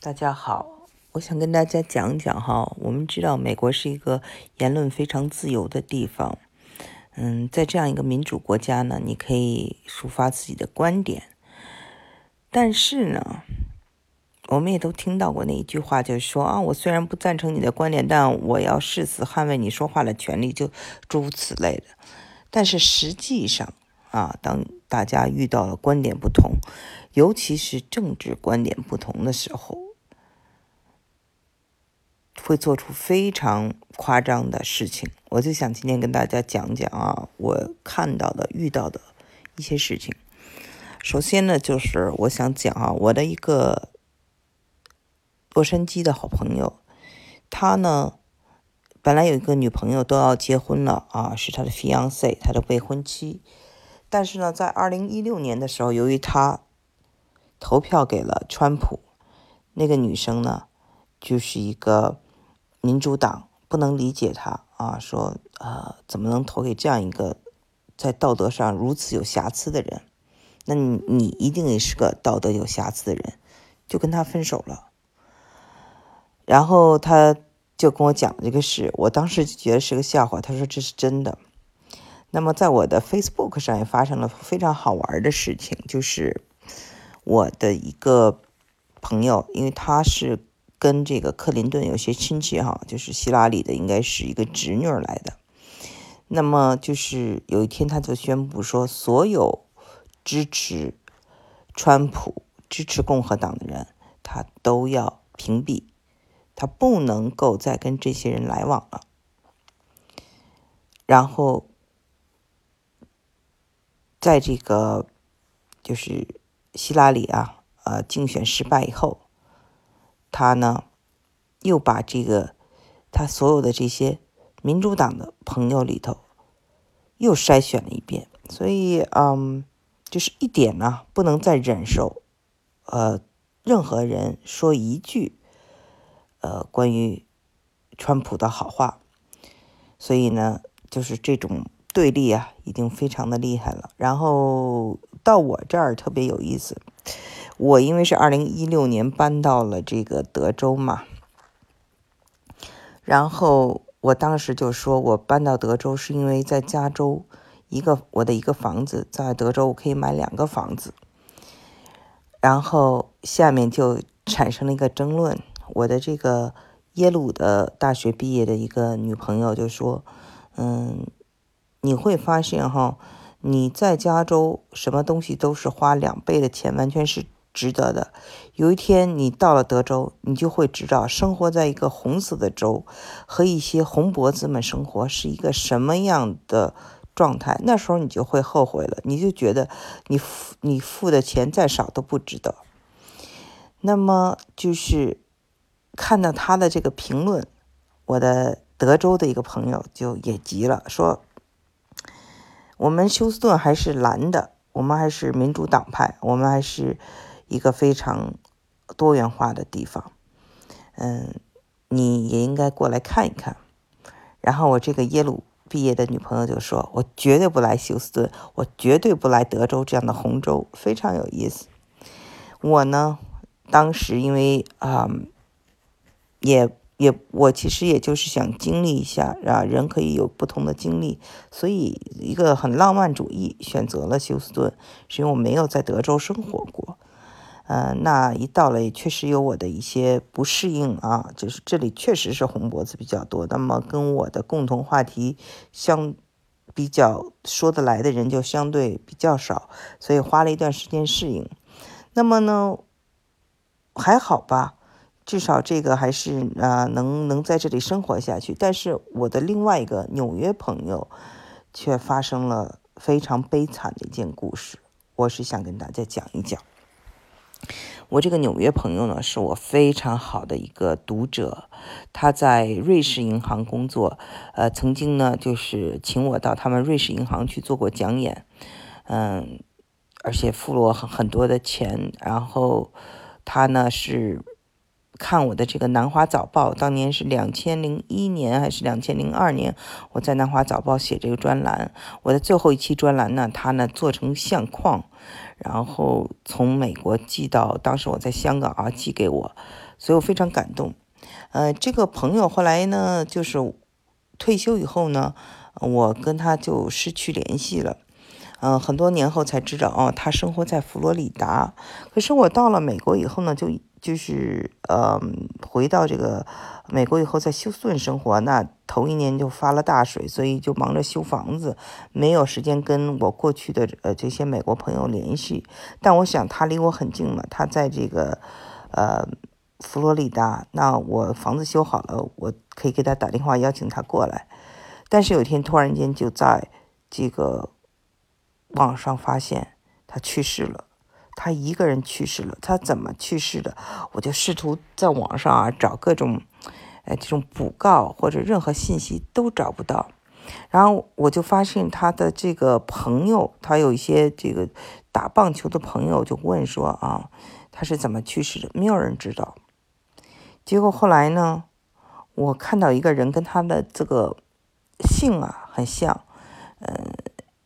大家好，我想跟大家讲讲哈。我们知道美国是一个言论非常自由的地方，嗯，在这样一个民主国家呢，你可以抒发自己的观点。但是呢，我们也都听到过那一句话，就是说啊，我虽然不赞成你的观点，但我要誓死捍卫你说话的权利，就诸如此类的。但是实际上啊，当大家遇到了观点不同，尤其是政治观点不同的时候，会做出非常夸张的事情。我就想今天跟大家讲讲啊，我看到的、遇到的一些事情。首先呢，就是我想讲啊，我的一个洛杉矶的好朋友，他呢本来有一个女朋友，都要结婚了啊，是他的 fiance，他的未婚妻。但是呢，在二零一六年的时候，由于他投票给了川普，那个女生呢，就是一个民主党，不能理解他啊，说呃，怎么能投给这样一个在道德上如此有瑕疵的人？那你你一定也是个道德有瑕疵的人，就跟他分手了。然后他就跟我讲这个事，我当时就觉得是个笑话。他说这是真的。那么，在我的 Facebook 上也发生了非常好玩的事情，就是我的一个朋友，因为他是跟这个克林顿有些亲戚哈，就是希拉里的应该是一个侄女来的。那么，就是有一天他就宣布说，所有支持川普、支持共和党的人，他都要屏蔽，他不能够再跟这些人来往了。然后。在这个就是希拉里啊，呃，竞选失败以后，他呢又把这个他所有的这些民主党的朋友里头又筛选了一遍，所以嗯，就是一点呢不能再忍受，呃，任何人说一句呃关于川普的好话，所以呢，就是这种。对立啊，已经非常的厉害了。然后到我这儿特别有意思，我因为是二零一六年搬到了这个德州嘛，然后我当时就说我搬到德州是因为在加州一个我的一个房子在德州我可以买两个房子，然后下面就产生了一个争论。我的这个耶鲁的大学毕业的一个女朋友就说，嗯。你会发现哈，你在加州什么东西都是花两倍的钱，完全是值得的。有一天你到了德州，你就会知道生活在一个红色的州和一些红脖子们生活是一个什么样的状态。那时候你就会后悔了，你就觉得你付你付的钱再少都不值得。那么就是看到他的这个评论，我的德州的一个朋友就也急了，说。我们休斯顿还是蓝的，我们还是民主党派，我们还是一个非常多元化的地方。嗯，你也应该过来看一看。然后我这个耶鲁毕业的女朋友就说：“我绝对不来休斯顿，我绝对不来德州这样的红州，非常有意思。”我呢，当时因为啊，也。也，我其实也就是想经历一下啊，人可以有不同的经历，所以一个很浪漫主义选择了休斯顿，是因为我没有在德州生活过，嗯，那一到了也确实有我的一些不适应啊，就是这里确实是红脖子比较多，那么跟我的共同话题相比较说得来的人就相对比较少，所以花了一段时间适应，那么呢，还好吧。至少这个还是啊，能能在这里生活下去。但是我的另外一个纽约朋友，却发生了非常悲惨的一件故事。我是想跟大家讲一讲。我这个纽约朋友呢，是我非常好的一个读者，他在瑞士银行工作，呃，曾经呢就是请我到他们瑞士银行去做过讲演，嗯，而且付了我很很多的钱。然后他呢是。看我的这个《南华早报》，当年是两千零一年还是两千零二年？我在《南华早报》写这个专栏，我的最后一期专栏呢，他呢做成相框，然后从美国寄到，当时我在香港啊，寄给我，所以我非常感动。呃，这个朋友后来呢，就是退休以后呢，我跟他就失去联系了。嗯，很多年后才知道，哦，他生活在佛罗里达。可是我到了美国以后呢，就就是呃，回到这个美国以后在休斯顿生活。那头一年就发了大水，所以就忙着修房子，没有时间跟我过去的呃这些美国朋友联系。但我想他离我很近嘛，他在这个呃佛罗里达。那我房子修好了，我可以给他打电话邀请他过来。但是有一天突然间就在这个。网上发现他去世了，他一个人去世了。他怎么去世的？我就试图在网上啊找各种，呃，这种补告或者任何信息都找不到。然后我就发现他的这个朋友，他有一些这个打棒球的朋友就问说啊，他是怎么去世的？没有人知道。结果后来呢，我看到一个人跟他的这个姓啊很像，嗯。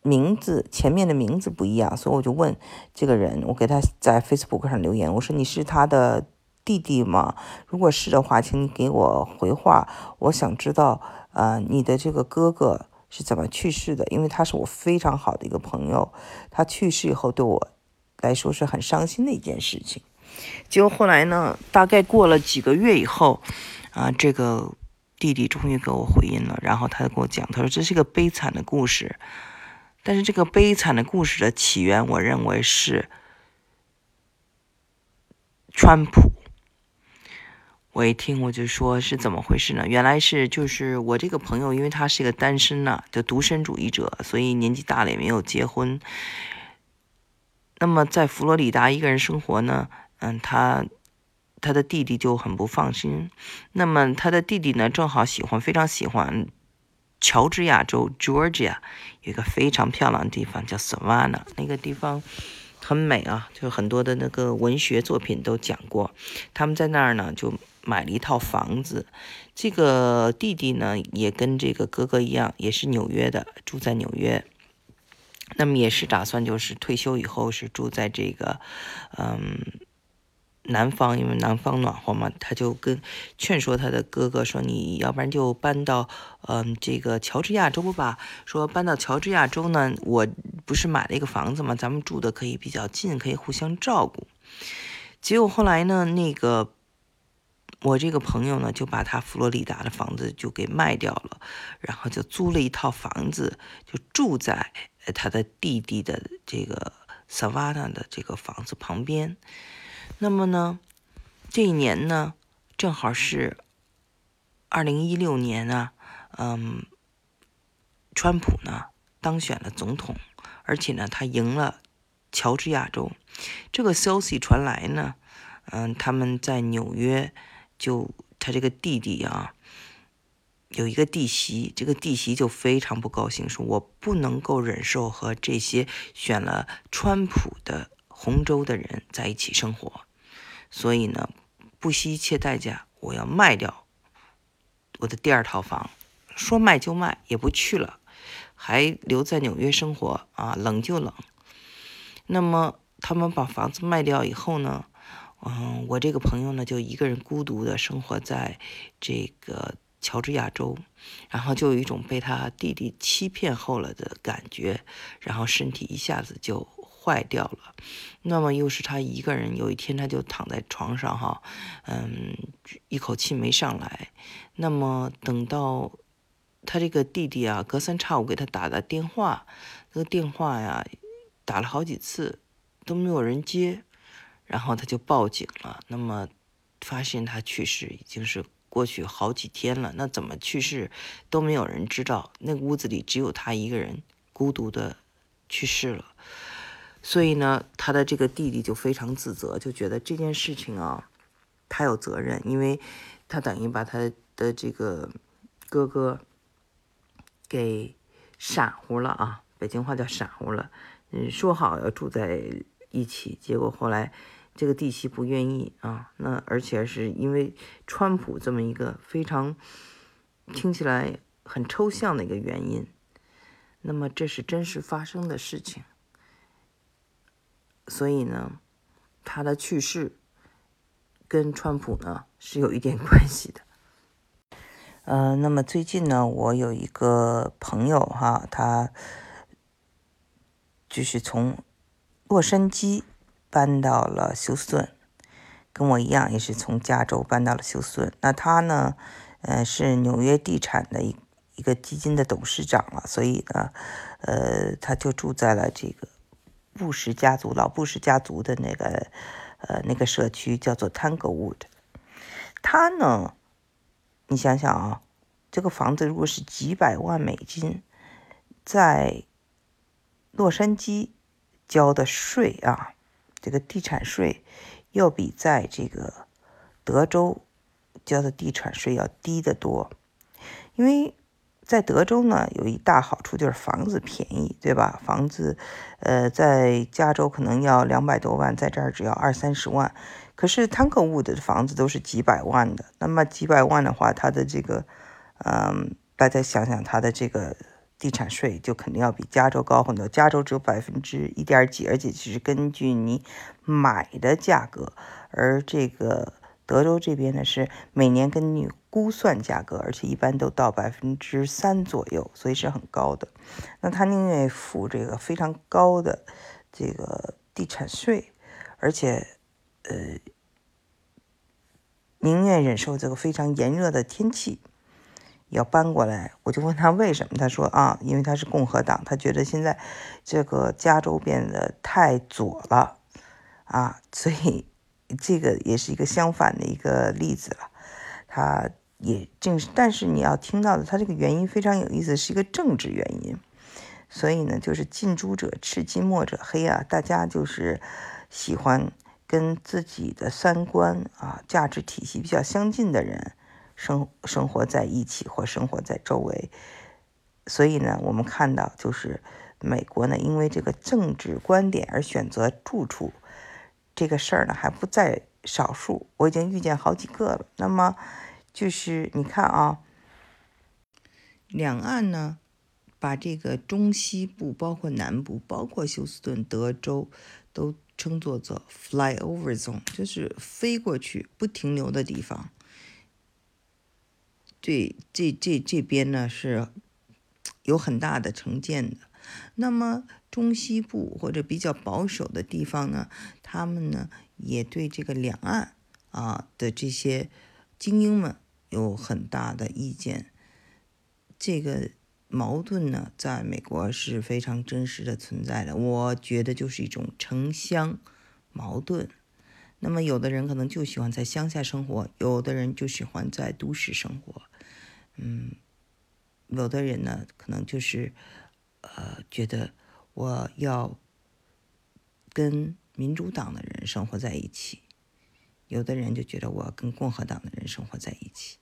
名字前面的名字不一样，所以我就问这个人，我给他在 Facebook 上留言，我说你是他的弟弟吗？如果是的话，请你给我回话，我想知道，呃，你的这个哥哥是怎么去世的？因为他是我非常好的一个朋友，他去世以后对我来说是很伤心的一件事情。结果后来呢，大概过了几个月以后，啊，这个弟弟终于给我回应了，然后他就跟我讲，他说这是一个悲惨的故事。但是这个悲惨的故事的起源，我认为是川普。我一听我就说是怎么回事呢？原来是就是我这个朋友，因为他是一个单身呐，就独身主义者，所以年纪大了也没有结婚。那么在佛罗里达一个人生活呢，嗯，他他的弟弟就很不放心。那么他的弟弟呢，正好喜欢，非常喜欢。乔治亚州 Georgia 有一个非常漂亮的地方叫 Savannah，那个地方很美啊，就很多的那个文学作品都讲过。他们在那儿呢就买了一套房子，这个弟弟呢也跟这个哥哥一样，也是纽约的，住在纽约。那么也是打算就是退休以后是住在这个，嗯。南方，因为南方暖和嘛，他就跟劝说他的哥哥说：“你要不然就搬到，嗯，这个乔治亚州吧。说搬到乔治亚州呢，我不是买了一个房子嘛，咱们住的可以比较近，可以互相照顾。结果后来呢，那个我这个朋友呢，就把他佛罗里达的房子就给卖掉了，然后就租了一套房子，就住在他的弟弟的这个萨瓦纳的这个房子旁边。”那么呢，这一年呢，正好是二零一六年啊，嗯，川普呢当选了总统，而且呢，他赢了乔治亚州。这个消息传来呢，嗯，他们在纽约，就他这个弟弟啊，有一个弟媳，这个弟媳就非常不高兴，说我不能够忍受和这些选了川普的同州的人在一起生活。所以呢，不惜一切代价，我要卖掉我的第二套房，说卖就卖，也不去了，还留在纽约生活啊，冷就冷。那么他们把房子卖掉以后呢，嗯，我这个朋友呢，就一个人孤独的生活在这个乔治亚州，然后就有一种被他弟弟欺骗后了的感觉，然后身体一下子就。坏掉了，那么又是他一个人。有一天，他就躺在床上，哈，嗯，一口气没上来。那么等到他这个弟弟啊，隔三差五给他打的电话，那个电话呀，打了好几次都没有人接，然后他就报警了。那么发现他去世已经是过去好几天了。那怎么去世都没有人知道，那个屋子里只有他一个人，孤独的去世了。所以呢，他的这个弟弟就非常自责，就觉得这件事情啊，他有责任，因为他等于把他的这个哥哥给闪乎了啊，北京话叫闪乎了。嗯，说好要住在一起，结果后来这个弟媳不愿意啊，那而且是因为川普这么一个非常听起来很抽象的一个原因，那么这是真实发生的事情。所以呢，他的去世跟川普呢是有一点关系的。呃，那么最近呢，我有一个朋友哈，他就是从洛杉矶搬到了休斯顿，跟我一样也是从加州搬到了休斯顿。那他呢，呃，是纽约地产的一一个基金的董事长了，所以呢，呃，他就住在了这个布什家族老布什家族的那个呃那个社区，叫做 Tanglewood。他呢？你想想啊，这个房子如果是几百万美金，在洛杉矶交的税啊，这个地产税要比在这个德州交的地产税要低得多。因为在德州呢，有一大好处就是房子便宜，对吧？房子，呃，在加州可能要两百多万，在这儿只要二三十万。可是汤克物的房子都是几百万的，那么几百万的话，它的这个，嗯，大家想想，它的这个地产税就肯定要比加州高很多。加州只有百分之一点几，而且只是根据你买的价格，而这个德州这边呢是每年根据估算价格，而且一般都到百分之三左右，所以是很高的。那他宁愿付这个非常高的这个地产税，而且。呃，宁愿忍受这个非常炎热的天气，要搬过来。我就问他为什么，他说啊，因为他是共和党，他觉得现在这个加州变得太左了啊，所以这个也是一个相反的一个例子了。他也正是，但是你要听到的，他这个原因非常有意思，是一个政治原因。所以呢，就是近朱者赤，近墨者黑啊，大家就是喜欢。跟自己的三观啊、价值体系比较相近的人生生活在一起或生活在周围，所以呢，我们看到就是美国呢，因为这个政治观点而选择住处这个事儿呢，还不在少数。我已经遇见好几个了。那么就是你看啊，两岸呢，把这个中西部、包括南部、包括休斯顿、德州都。称作做 flyover zone，就是飞过去不停留的地方。对，这这这边呢是有很大的成见的。那么中西部或者比较保守的地方呢，他们呢也对这个两岸啊的这些精英们有很大的意见。这个。矛盾呢，在美国是非常真实的存在的。我觉得就是一种城乡矛盾。那么，有的人可能就喜欢在乡下生活，有的人就喜欢在都市生活。嗯，有的人呢，可能就是呃，觉得我要跟民主党的人生活在一起；有的人就觉得我要跟共和党的人生活在一起。